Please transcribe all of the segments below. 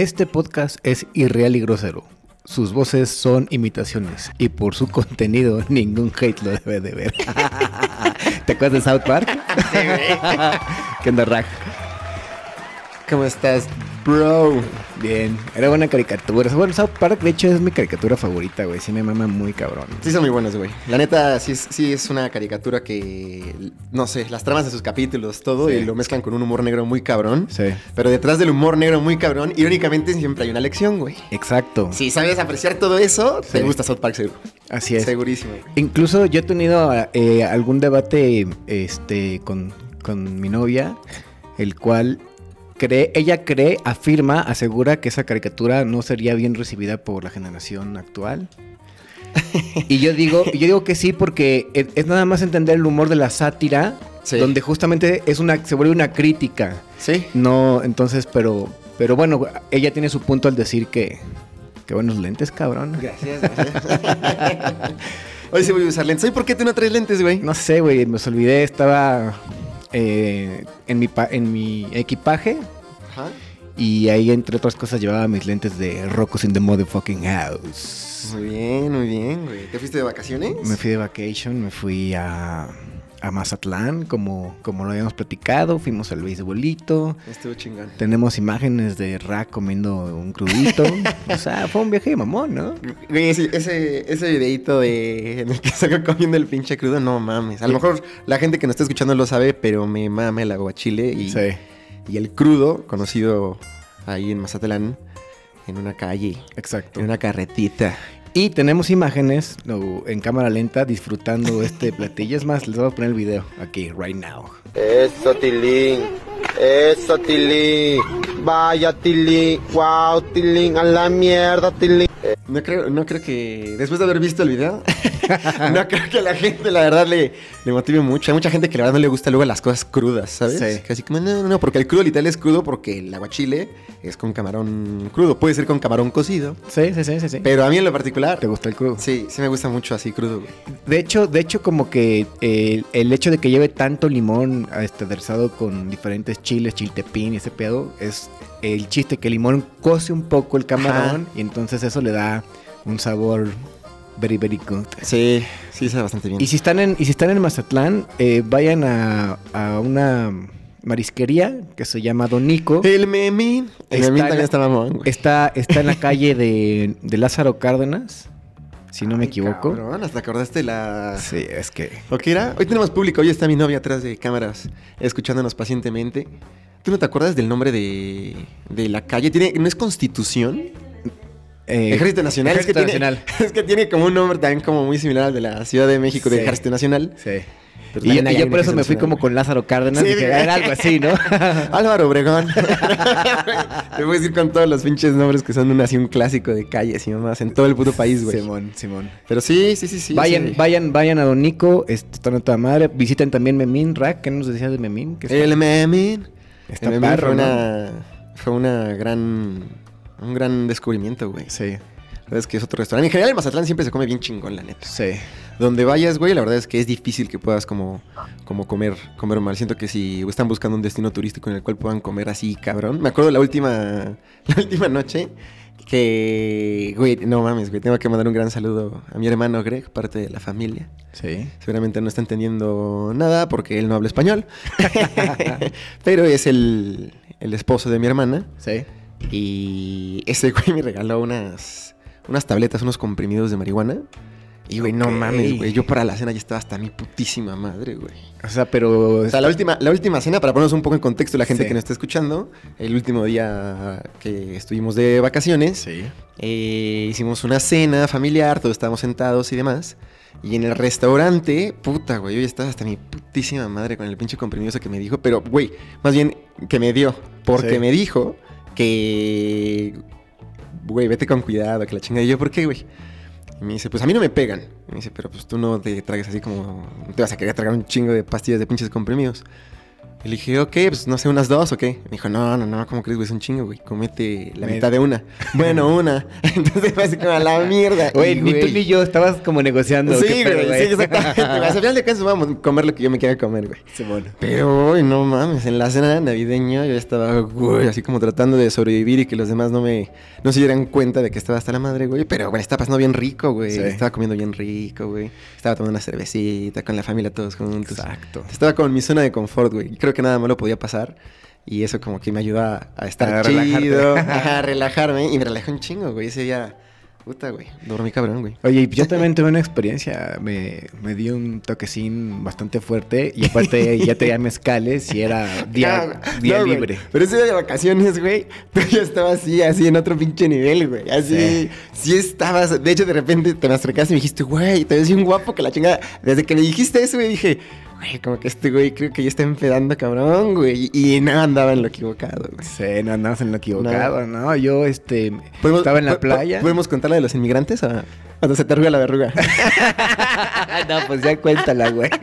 Este podcast es irreal y grosero. Sus voces son imitaciones y por su contenido ningún hate lo debe de ver. ¿Te acuerdas de South Park? Sí. ¿Qué onda, Raj? ¿Cómo estás, bro? Bien, era buena caricatura. Bueno, South Park, de hecho, es mi caricatura favorita, güey. Sí me mama muy cabrón. Sí, son muy buenos, güey. La neta, sí es, sí es una caricatura que, no sé, las tramas de sus capítulos, todo, Sí. y lo mezclan con un humor negro muy cabrón. Sí, Pero detrás del humor negro muy cabrón, irónicamente siempre hay una lección, güey. exacto. Si sabes apreciar todo eso, te gusta South Park seguro. Así es. Segurísimo. Incluso yo he tenido eh, algún debate este, con, con mi novia, el cual cree, ella cree, afirma, asegura que esa caricatura no sería bien recibida por la generación actual. y yo digo, yo digo que sí, porque es, es nada más entender el humor de la sátira, Sí. donde justamente es una, se vuelve una crítica. Sí. No, entonces, pero, pero bueno, ella tiene su punto al decir que, que buenos lentes, cabrón. Gracias, gracias. Hoy sí voy a usar lentes. ¿Y por qué tú no traes lentes, güey? No sé, güey, me olvidé, estaba eh, en, mi pa- en mi equipaje Ajá. y ahí, entre otras cosas, llevaba mis lentes de Rocos in the Motherfucking House. Muy bien, muy bien, güey. ¿Te fuiste de vacaciones? Me fui de vacation, me fui a, a Mazatlán, como, como lo habíamos platicado, fuimos al beisbolito. Estuvo chingón. Tenemos imágenes de Rack comiendo un crudito. o sea, fue un viaje de mamón, ¿no? Güey, ese, ese, ese videito de, en el que salgo comiendo el pinche crudo, no mames. A lo mejor la gente que nos está escuchando lo sabe, pero me mame el aguachile y, Sí, y el crudo, conocido ahí en Mazatlán, en una calle, exacto. en una carretita. Y tenemos imágenes no, en cámara lenta disfrutando este platillo. Es más, les voy a poner el video aquí, right now. Eso, Tilín. Eso, Tilín. Vaya, Tilín. Wow, Tilín. A la mierda, Tilín. No creo, no creo que, después de haber visto el video, no creo que a la gente, la verdad, le, le motive mucho. Hay mucha gente que la verdad no le gusta luego las cosas crudas, ¿sabes? Sí. Así como, no, no, no, porque el crudo literal es crudo porque el aguachile es con camarón crudo. Puede ser con camarón cocido. Sí, sí, sí, sí. sí. Pero a mí en lo particular, ¿Te gusta el crudo? sí, sí me gusta mucho así crudo, güey. De hecho, de hecho, como que eh, el hecho de que lleve tanto limón este, aderezado con diferentes chiles, chiltepín y ese pedo, es el chiste que el limón cose un poco el camarón y entonces eso le da un sabor very, very good. Sí, sí, sabe bastante bien. Y si están en, y si están en Mazatlán, eh, vayan a, a una marisquería que se llama Don Nico. El memín. El memín también está mamón, güey. Está, está en la calle de, de Lázaro Cárdenas, si no me Ay, equivoco. Cabrón, hasta acordaste la... Sí, es que... ¿O qué era? Hoy tenemos público, hoy está mi novia atrás de cámaras, escuchándonos pacientemente. ¿Tú no te acuerdas del nombre de, de la calle? ¿Tiene, ¿No es Constitución? Eh, Ejército Nacional. Ejército es, que Nacional. Tiene, es que tiene como un nombre también como muy similar al de la Ciudad de México, Sí. de Ejército Nacional. Sí. Y, y yo por eso me fui como con Lázaro Cárdenas. Sí, dije, era algo así, ¿no? Álvaro Obregón. Te voy a decir con todos los pinches nombres que son un, así un clásico de calles y mamás en todo el puto país, güey. Simón, Simón. Pero sí, sí, sí, sí. vayan, sí. vayan, vayan a Don Nico, este, están a toda madre. Visiten también Memín Rack. ¿Qué nos decías de Memín? El memín. Está el memín fue ¿no? una, fue una gran, un gran descubrimiento, güey. Sí, La verdad es que es otro restaurante. En general, en Mazatlán siempre se come bien chingón, la neta. sí. Donde vayas, güey, la verdad es que es difícil que puedas como, como comer, comer mal. Siento que si están buscando un destino turístico en el cual puedan comer así, cabrón. Me acuerdo la última, la última noche que, güey, no mames, güey, tengo que mandar un gran saludo a mi hermano Greg, parte de la familia. Sí. Seguramente no está entendiendo nada porque él no habla español. Pero es el, el esposo de mi hermana. Sí. Y ese güey me regaló unas, unas tabletas, unos comprimidos de marihuana. Y, güey, no mames, güey. Yo para la cena ya estaba hasta mi putísima madre, güey. O sea, pero... O sea, la última, la última cena, para ponernos un poco en contexto la gente Sí. que nos está escuchando, el último día que estuvimos de vacaciones, Sí. eh, hicimos una cena familiar, todos estábamos sentados y demás. Y en el restaurante, puta, güey, yo ya estaba hasta mi putísima madre con el pinche comprimido que me dijo. Pero, güey, más bien que me dio. Porque Sí. me dijo que, güey, vete con cuidado, que la chingada. Y yo, ¿por qué, güey? Y me dice, pues a mí no me pegan. Me dice, pero pues tú no te tragues así como, te vas a querer tragar un chingo de pastillas de pinches comprimidos. Y le dije, ok, pues no sé, unas dos o qué. Me dijo, no, no, no, ¿cómo crees, güey? Es un chingo, güey. Comete la Me- mitad de una. Bueno, una. Entonces fue así como a la mierda. Güey, Y, ni tú ni yo estabas como negociando. Sí, ¿qué pedo, güey, sí, exactamente. güey. Al final de cuentas vamos a comer lo que yo me quiera comer, güey. Simón. Pero, güey, no mames, en la cena navideña yo estaba, güey, así como tratando de sobrevivir y que los demás no me, no se dieran cuenta de que estaba hasta la madre, güey. Pero, güey, estaba pasando bien rico, güey. Sí. Estaba comiendo bien rico, güey. Estaba tomando una cervecita con la familia todos juntos. Exacto. Estaba como en mi zona de confort, güey. Creo que nada malo podía pasar. Y eso como que me ayuda a, estar A chido, a relajarme. Y me relajé un chingo, güey. Ese día, puta, güey. Dormí cabrón, güey. Oye, yo también tuve una experiencia. Me, me dio un toquecín bastante fuerte. Y aparte ya tenía mezcales y era día, No, día no, güey. libre. Pero ese día de vacaciones, güey, tú ya estabas así, así en otro pinche nivel, güey. Así, sí. estabas. De hecho, de repente te me acercaste y me dijiste, güey, te ves bien guapo que la chingada. Desde que me dijiste eso, güey, dije, güey, como que este güey creo que ya está empedando, cabrón, güey. Y no andaba en lo equivocado, güey. Sí, no andabas en lo equivocado, ¿no? Yo, este, ¿Podemos- estaba en la playa. ¿Podemos contar la de los inmigrantes o cuando se te arruga la verruga? no, pues ya cuéntala, güey.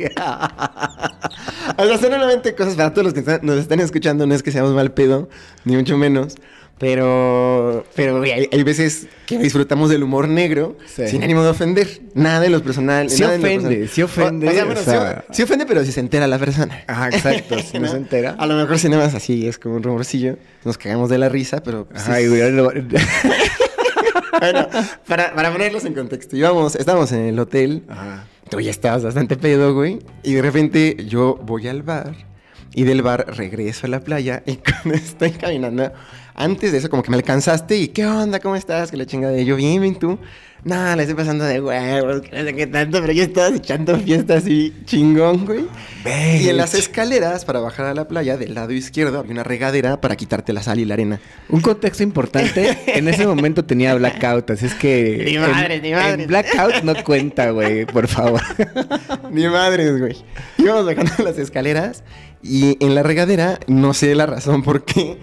O sea, son solamente cosas para todos los que nos están escuchando. No es que seamos mal pedo, ni mucho menos. Pero, pero güey, hay, hay veces que disfrutamos del humor negro Sí. sin ánimo de ofender. Nada en lo personal. Sí ofende, sí ofende, O, o sea, bueno, o sí- sea- sí, ofende, pero si se entera la persona. Ajá, exacto. Si no se entera. A lo mejor si nada más así es como un rumorcillo. Nos cagamos de la risa, pero. pues, Ay, güey, Bueno, para, para ponerlos en contexto, íbamos, estábamos en el hotel. Ajá. Tú ya estabas bastante pedo, güey. Y de repente yo voy al bar. Y del bar regreso a la playa. Y cuando estoy caminando, antes de eso, como que me alcanzaste. Y ¿qué onda? ¿Cómo estás? Que la chingada de yo, bien, bien, tú. No, le estoy pasando de huevos, que no sé qué tanto, pero yo estaba echando fiesta así chingón, güey. Y en las escaleras para bajar a la playa, del lado izquierdo, había una regadera para quitarte la sal y la arena. Un contexto importante, en ese momento tenía blackout, así es que... Ni madres, ni madres. En blackout no cuenta, güey, por favor. Ni madres, güey. Íbamos bajando las escaleras y en la regadera, no sé la razón por qué,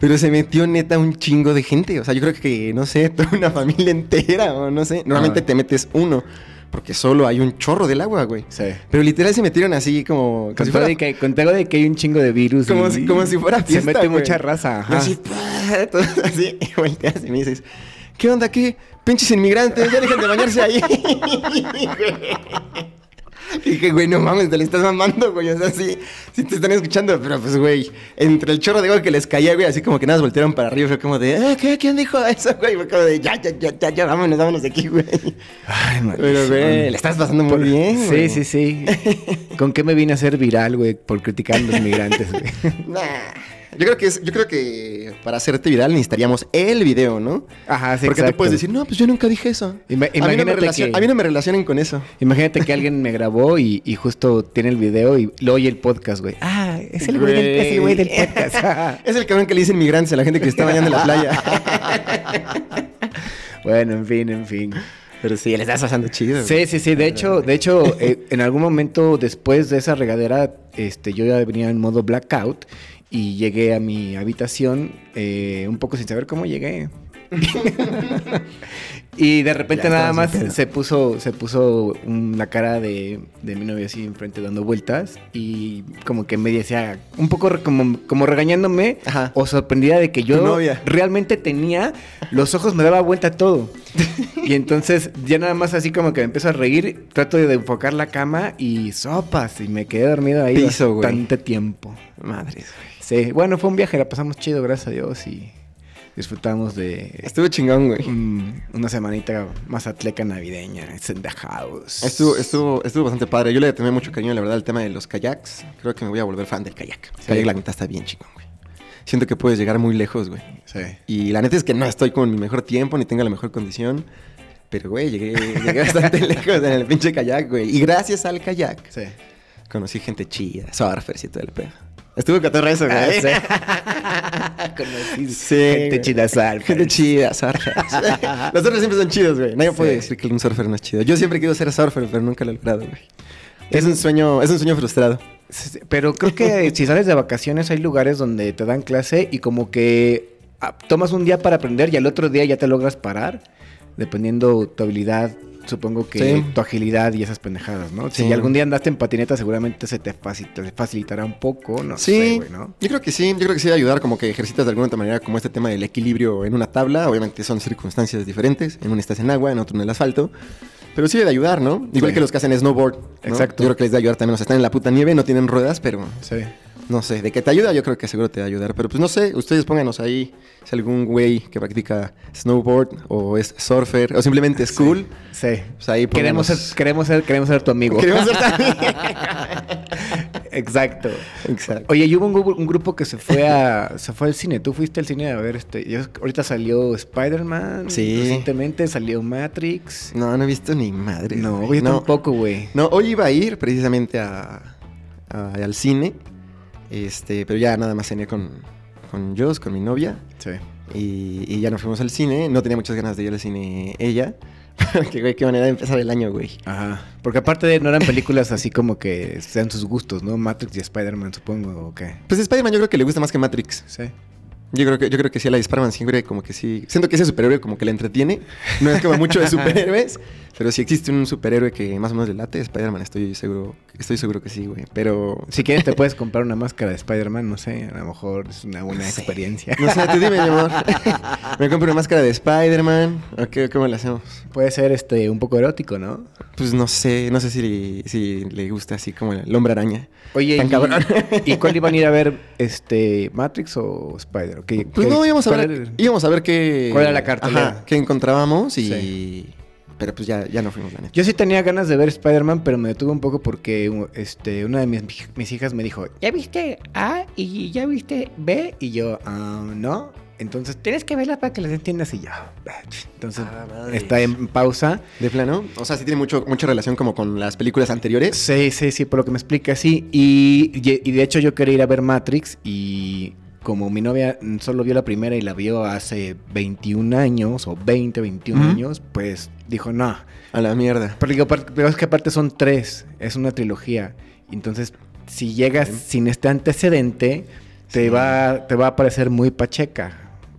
pero se metió neta un chingo de gente. O sea, yo creo que, no sé, toda una familia entera o no sé. Normalmente Ah. te metes uno, porque solo hay un chorro del agua, güey. Sí. Pero literal se metieron así como... Con si fuera- de que, con todo de que hay un chingo de virus. como, y- si, como si fuera Se fiesta, mete güey. mucha raza, Y así, todo así, y volteas y me dices, ¿qué onda, qué? Pinches inmigrantes, ya dejen de bañarse ahí. Dije, güey, no mames, te le estás mamando, güey. O sea, sí, sí te están escuchando, pero pues, güey, entre el chorro de agua que les caía, güey, así como que nada, voltearon para arriba, fue como de, "Eh, ¿qué? ¿Quién dijo eso, güey? Fue como de, ya, ya, ya, ya, ya, vámonos, vámonos de aquí, güey. Ay, Pero, güey, le estás pasando muy bien, Sí, güey. sí, sí. ¿Con qué me vine a hacer viral, güey? Por criticar a los migrantes, güey. Nah. Yo creo que es, yo creo que para hacerte viral necesitaríamos el video, ¿no? Ajá, sí, Porque exacto. tú puedes decir, no, pues yo nunca dije eso. Ima- a, mí no me relacion- que- a mí no me relacionen con eso. Imagínate que alguien me grabó y, y justo tiene el video y lo oye el podcast, güey. Ah, es el güey del, güey del podcast. es el cabrón que le dicen migrantes a la gente que está bañando en la playa. bueno, en fin, en fin. Pero sí, le estás pasando chido. Sí, sí, sí. De hecho, de hecho, eh, en algún momento después de esa regadera, este, yo ya venía en modo blackout y llegué a mi habitación eh, un poco sin saber cómo llegué. y de repente nada más se puso, se puso una cara de, de mi novia así enfrente dando vueltas y como que me decía un poco re- como, como regañándome Ajá. o sorprendida de que yo realmente tenía los ojos me daba vuelta todo. y entonces ya nada más así como que me empiezo a reír, trato de enfocar la cama y sopas y me quedé dormido ahí Piso, güey. bastante tiempo. Madres, güey. Sí, bueno, fue un viaje, la pasamos chido, gracias a Dios y disfrutamos de Estuvo chingón, güey. una semanita más atleca navideña, it's in the house. Estuvo, estuvo, estuvo bastante padre. Yo le tomé mucho cariño, la verdad, al tema de los kayaks. Creo que me voy a volver fan del kayak. Sí. kayak, la neta, está bien chingón, güey. Siento que puedes llegar muy lejos, güey. Sí. Y la neta es que no estoy con mi mejor tiempo ni tengo la mejor condición. Pero, güey, llegué, llegué bastante lejos en el pinche kayak, güey. Y gracias al kayak Sí. conocí gente chida, surfers y todo el pedo. Estuvo catorra eso, güey. Conocí Sí, gente güey. chida. Gente chida, surfers. Los surfers siempre son chidos, güey. Nadie Sí. puede decir que un surfer no es chido. Yo siempre querido ser surfer, pero nunca lo he logrado, güey. Es un sueño, es un sueño frustrado. Sí, Pero creo que si sales de vacaciones hay lugares donde te dan clase y como que ah, tomas un día para aprender y al otro día ya te logras parar, dependiendo tu habilidad supongo que Sí. tu agilidad y esas pendejadas, ¿no? Sí. Si algún día andaste en patineta, seguramente se te, faci- te facilitará un poco, no Sí, sé, güey, ¿no? yo creo que sí, yo creo que sí va a ayudar como que ejercitas de alguna otra manera como este tema del equilibrio en una tabla, obviamente son circunstancias diferentes, en una estás en agua, en otro en el asfalto, pero sí de ayudar, ¿no? Igual que los que hacen snowboard, ¿no? Exacto. Yo creo que les da ayudar también, o sea, están en la puta nieve, no tienen ruedas, pero Sí. No sé, de que te ayuda yo creo que seguro te va a ayudar, pero pues no sé, ustedes pónganos ahí si algún güey que practica snowboard o es surfer o simplemente es cool, Sí. pues ahí Queremos ser, queremos ser, queremos ser tu amigo. Queremos ser también. Exacto. Exacto. Oye, y hubo un, gru- un grupo que se fue a se fue al cine. Tú fuiste al cine a ver este. yo- ahorita salió Spider-Man. Sí. Recientemente salió Matrix. No, no he visto ni madre. No, güey. güey, no, tampoco, güey. No, hoy iba a ir precisamente a, a- al cine, este, pero ya nada más tenía con, con Joss, con mi novia, Sí. y, y ya nos fuimos al cine. No tenía muchas ganas de ir al cine ella. que güey, qué manera de empezar el año, güey. Ajá. Porque aparte de no eran películas así como que sean sus gustos, ¿no? Matrix y Spider-Man, supongo, o qué. Pues Spider-Man yo creo que le gusta más que Matrix. Sí. Yo creo que, yo creo que sí, a la de Spider-Man siempre como que sí. Siento que ese superhéroe como que le entretiene. No es como mucho de superhéroes. Pero si existe un superhéroe que más o menos le late, Spider-Man estoy seguro, estoy seguro que sí, güey. Pero. Si quieres te puedes comprar una máscara de Spider-Man, no sé, a lo mejor es una buena No sé. experiencia. No sé, tú dime, mi amor. Me compro una máscara de Spider-Man. ¿O qué, ¿Cómo le hacemos? Puede ser este un poco erótico, ¿no? Pues no sé, no sé si, si le gusta así como el hombre araña. Oye, Tan y, cabrón. ¿y cuál iban a ir a ver? Este, Matrix o Pues qué- no, íbamos a cuál ver, íbamos a ver qué... ¿Cuál era la cartelera? Ajá, qué encontrábamos y... Sí. Pero pues ya, ya no fuimos, la neta. Yo sí tenía ganas de ver Spider-Man, pero me detuve un poco porque u- este, una de mis, mis hijas me dijo, ¿ya viste A y ya viste B? Y yo, "Ah, no. Entonces tienes que verla para que las entiendas y ya. Entonces Ah, madre. está en pausa. ¿De plano? O sea, sí tiene mucho, mucha relación como con las películas anteriores. Sí, sí, sí, por lo que me explica, sí. Y, y- y de hecho yo quería ir a ver Matrix y como mi novia solo vio la primera y la vio hace 21 años o 20, 21 Ujú. años, pues dijo, no. A la mierda. Pero, pero es que aparte son tres, es una trilogía. Entonces, si llegas sin este antecedente, te, Sí. va, te va a parecer muy pacheca.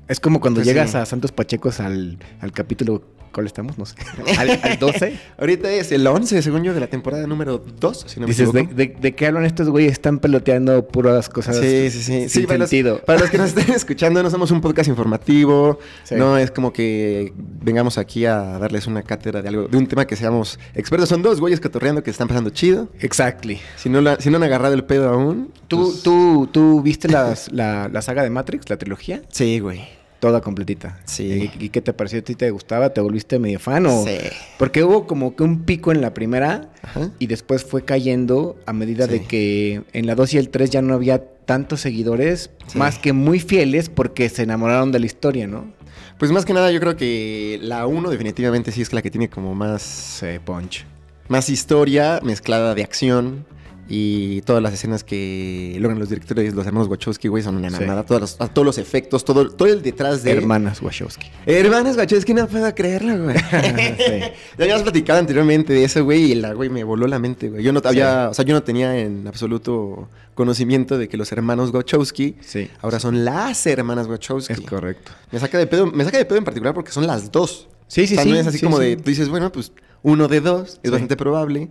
Es como cuando Pues llegas sí. a Santos Pachecos al, al capítulo, ¿cuál estamos? No sé. Al, al 12. Ahorita es el 11, según yo, de la temporada número 2, si no me Dices, ¿de, equivoco. de, de qué hablan estos güeyes? Están peloteando puras cosas Sí, sí, sí. sin Sí, para los, sentido. para los que nos estén escuchando, no somos un podcast informativo. Sí. No es como que vengamos aquí a darles una cátedra de algo, de un tema que seamos expertos. Son dos güeyes cotorreando que están pasando chido. Exactly. Si no, la- si no han agarrado el pedo aún. ¿Tú, pues, tú, ¿Tú viste las- la, la saga de Matrix, la trilogía? Sí, güey. Toda completita. Sí. ¿Y, y qué te pareció? ¿A ti te gustaba? ¿Te volviste medio fan? O... Sí. Porque hubo como que un pico en la primera Ajá. y después fue cayendo a medida Sí. de que en la 2 y el 3 ya no había tantos seguidores, Sí. más que muy fieles porque se enamoraron de la historia, ¿no? Pues más que nada, yo creo que la 1 definitivamente sí es la que tiene como más, Punch. más historia mezclada de acción. Y todas las escenas que logran los directores, los hermanos Wachowski, güey, son una Sí. mamada. Todos los, todos los efectos, todo, todo el detrás de... Hermanas Wachowski. Hermanas Wachowski, no puedo creerlo, güey. Sí. Ya habíamos platicado anteriormente de eso, güey, y la güey me voló la mente, güey. Yo no había, o sea, yo no tenía en absoluto conocimiento de que los hermanos Wachowski Sí. ahora son las hermanas Wachowski. Es correcto. Me saca de pedo, me saca de pedo en particular porque son las dos. Sí, sí, o sea, sí. no es así sí, como sí. de, tú dices, bueno, pues uno de dos, es Sí. bastante probable.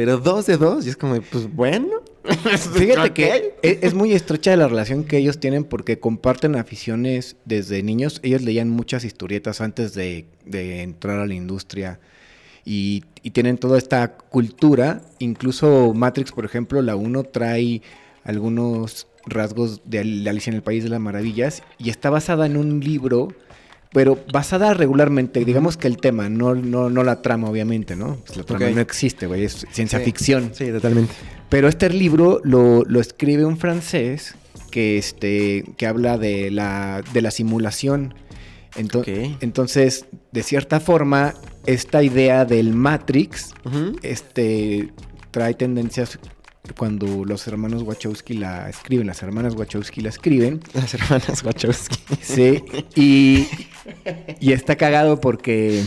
Pero dos de dos, y es como, pues bueno. Fíjate que e- es muy estrecha la relación que ellos tienen porque comparten aficiones desde niños. Ellos leían muchas historietas antes de, de entrar a la industria y, y tienen toda esta cultura. Incluso Matrix, por ejemplo, la 1 trae algunos rasgos de Alicia en el País de las Maravillas y está basada en un libro, pero basada regularmente. Digamos que el tema, no, no, no la trama, obviamente, ¿no? Pues la trama no existe, güey, es ciencia Sí. ficción. Sí, totalmente. Pero este libro lo, lo escribe un francés que, este, que habla de la, de la simulación. Ento-. Entonces, de cierta forma, esta idea del Matrix este, trae tendencias cuando los hermanos Wachowski la escriben, las hermanas Wachowski la escriben. Las hermanas Wachowski. Sí, y, y está cagado porque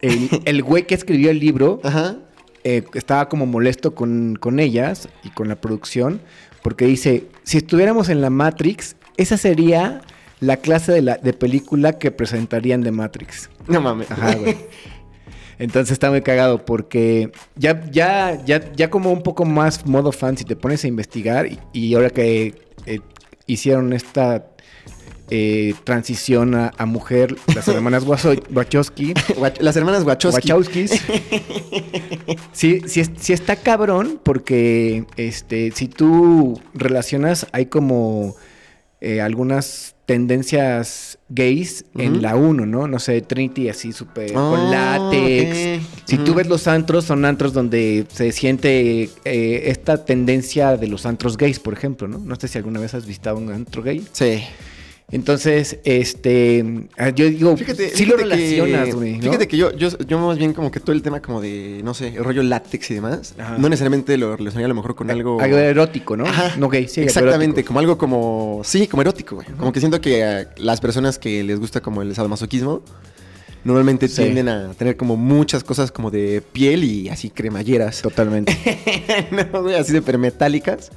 el, el güey que escribió el libro Ajá. eh, estaba como molesto con, con ellas y con la producción, porque dice, si estuviéramos en la Matrix, esa sería la clase de, la, de película que presentarían de Matrix. No mames. Ajá, güey. Entonces está muy cagado porque ya, ya, ya, ya como un poco más modo fan, si te pones a investigar y, y ahora que eh, hicieron esta eh, transición a, a mujer, las hermanas Wachowski, Las hermanas Wachowski. Wachowskis. sí, sí, sí está cabrón porque este, si tú relacionas, hay como eh, algunas tendencias gays en la 1, ¿no? No sé, Trinity así súper Oh, con látex. ok. Si tú Ujú. ves los antros, son antros donde se siente eh, esta tendencia de los antros gays, por ejemplo, ¿no? No sé si alguna vez has visitado un antro gay. Sí. Entonces, este, ah, yo digo, Fíjate, sí fíjate lo relacionas, güey. ¿no? Fíjate que yo, yo, yo más bien como que todo el tema como de, no sé, el rollo látex y demás, Ajá. no necesariamente lo relacionaría a lo mejor con algo... Algo erótico, ¿no? Ajá, No gay, sí, Exactamente, como algo como... Sí, como erótico, güey. Como que siento que a las personas que les gusta como el sadomasoquismo, normalmente Sí. tienden a tener como muchas cosas como de piel y así cremalleras. Totalmente. no, güey, así de metálicas.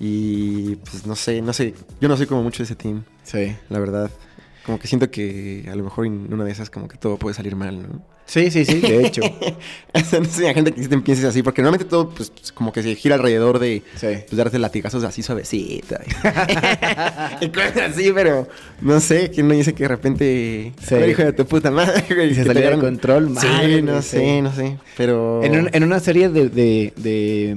Y pues no sé, no sé. Yo no soy como mucho de ese team, Sí. la verdad. Como que siento que a lo mejor en una de esas como que todo puede salir mal, ¿no? Sí, sí, sí, de hecho. No sé, hay gente que sí te pienses así, porque normalmente todo pues como que se gira alrededor de Sí. pues, darte latigazos así suavecita. y cosas así, pero no sé, ¿quién no dice que de repente... Sí. "A ver, hijo de tu puta madre, güey", Y se salió de control, Sí, madre, no sé, sí. no sé, pero... En, un- en una serie de, de, de,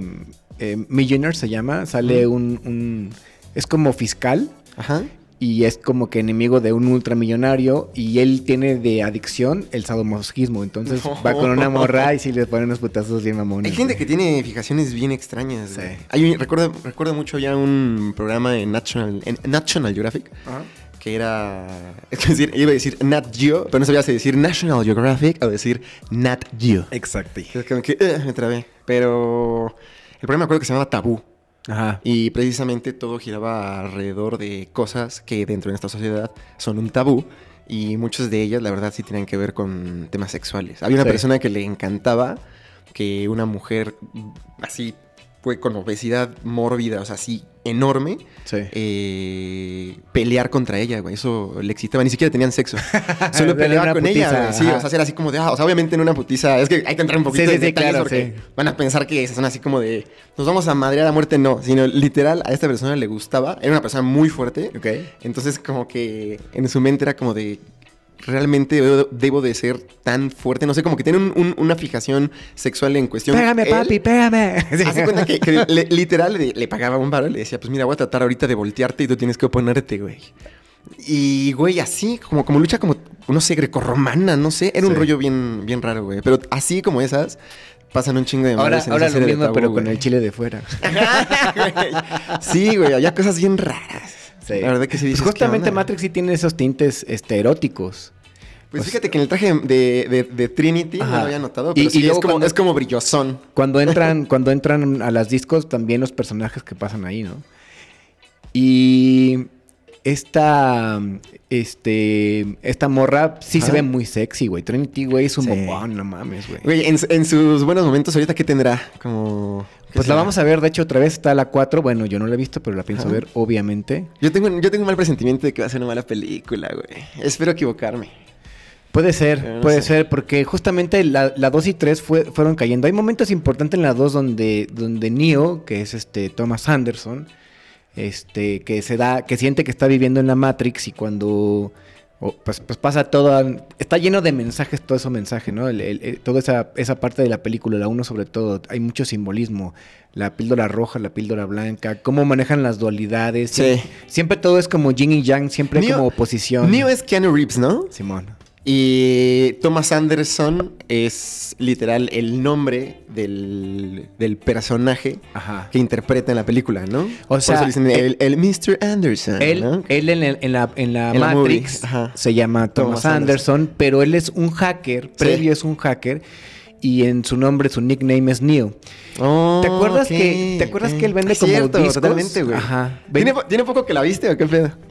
eh, Millionaire se llama, sale un, un- Es como fiscal Ajá. y es como que enemigo de un ultramillonario y él tiene de adicción el sadomasoquismo. Entonces va con una morra y sí le ponen unos putazos bien mamones. Hay gente güey. que tiene fijaciones bien extrañas. Sí. güey. Hay un- recuerdo, recuerdo mucho ya un programa en National, en National Geographic Ajá. que era. Es decir, iba a decir Nat Geo, pero no sabía si decir National Geographic o decir Nat Geo. Exacto. Es como que "Ugh", me trabé. Pero el programa me acuerdo que se llamaba Tabú. Ajá. Y precisamente todo giraba alrededor de cosas que dentro de nuestra sociedad son un tabú. Y muchas de ellas, la verdad, sí tienen que ver con temas sexuales. Había una Sí. persona que le encantaba que una mujer así, con obesidad mórbida, o sea, así enorme, Sí. eh, pelear contra ella, güey. Eso le excitaba. Ni siquiera tenían sexo. Solo peleaba con putiza, ella, güey. Sí, ajá. o sea, era así como de, ah, o sea, obviamente en una putiza. Es que hay que entrar un poquito Sí, en sí, detalles claro, porque van a pensar que son así como de, nos vamos a madrear a muerte. No, sino literal, a esta persona le gustaba. Era una persona muy fuerte. Ok. Entonces, como que en su mente era como de. Realmente debo, debo de ser tan fuerte. No sé, como que tiene un- un- una fijación sexual en cuestión. Pégame, Él- papi, pégame. Hace cuenta que, que le- literal le, le pagaba un baro y le decía, pues mira, voy a tratar ahorita de voltearte y tú tienes que oponerte, güey. Y, güey, así, como, como lucha como, no sé, grecorromana, no sé. Era un Sí. rollo bien, bien raro, güey. Pero así como esas, pasan un chingo de Ahora, ahora lo mismo, Tabú, pero con el chile de fuera. Sí, güey, había cosas bien raras. Sí. La verdad que sí Pues dices, ¿qué justamente? Matrix sí tiene esos tintes este, eróticos. Pues fíjate que en el traje de, de- de Trinity no lo había notado, Y- pero y sí, luego es, como, cuando- es como brillosón. Cuando entran, cuando entran a las discos, también los personajes que pasan ahí, ¿no? Y esta, este, esta morra sí se ve muy sexy, güey. Trinity, güey, es un Sí. bombón, no mames, güey. Güey, en, en sus buenos momentos, ¿ahorita qué tendrá? Como... ¿qué Pues la vamos a ver, de hecho, otra vez está la 4. Bueno, yo no la he visto, pero la pienso Ajá. ver, obviamente. Yo tengo, yo tengo un mal presentimiento de que va a ser una mala película, güey. Espero equivocarme. Puede ser, no puede sé. ser, porque justamente la, la 2 y 3 fue, fueron cayendo. Hay momentos importantes en la 2 donde, donde Neo, que es este Thomas Anderson, este, que se da, que siente que está viviendo en la Matrix y cuando pues, pues pasa todo, está lleno de mensajes, todo ese mensaje, ¿no? El- el- el- toda esa, esa parte de la película, la 1 sobre todo, hay mucho simbolismo. La píldora roja, la píldora blanca, cómo manejan las dualidades. Sí. Siempre, siempre todo es como yin y yang, siempre Neo- como oposición. Neo es Keanu Reeves, ¿no? Simón. Y Thomas Anderson es literal el nombre del, del personaje Ajá. que interpreta en la película, ¿no? O Por sea, eso le dicen el, el Mr. Anderson, Él, ¿no? él en, el- en la, en la En Matrix se llama Thomas, Thomas Anderson, pero él es un hacker, previo es un hacker, y en su nombre, su nickname es Neo. Oh, ¿Te acuerdas que- te acuerdas que él vende Es como cierto, discos? totalmente, güey. Ajá. ¿Tiene, ¿Tiene poco que la viste o qué pedo?